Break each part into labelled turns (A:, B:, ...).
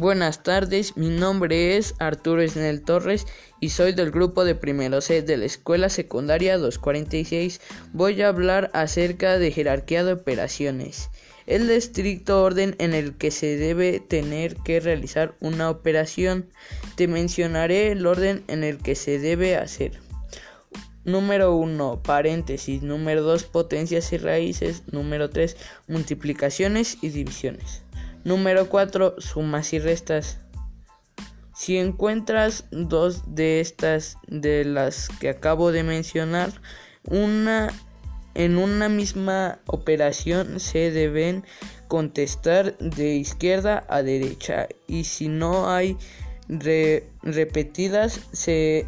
A: Buenas tardes, mi nombre es Arturo Esnel Torres y soy del grupo de primero C de la Escuela Secundaria 246. Voy a hablar acerca de jerarquía de operaciones. El estricto orden en el que se debe tener que realizar una operación. Te mencionaré el orden en el que se debe hacer. Número 1, paréntesis. Número 2, potencias y raíces. Número 3, multiplicaciones y divisiones. Número 4. Sumas y restas. Si encuentras dos de estas de las que acabo de mencionar, una en una misma operación se deben contestar de izquierda a derecha y si no hay repetidas se,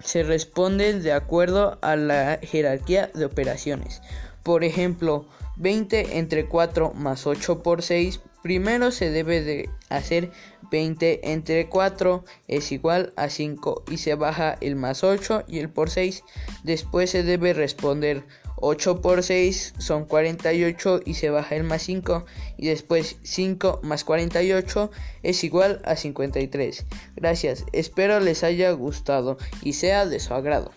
A: se responden de acuerdo a la jerarquía de operaciones. Por ejemplo, 20 entre 4 más 8 por 6. Primero se debe de hacer 20 entre 4 es igual a 5 y se baja el más 8 y el por 6. Después se debe responder 8 por 6 son 48 y se baja el más 5 y después 5 más 48 es igual a 53. Gracias, espero les haya gustado y sea de su agrado.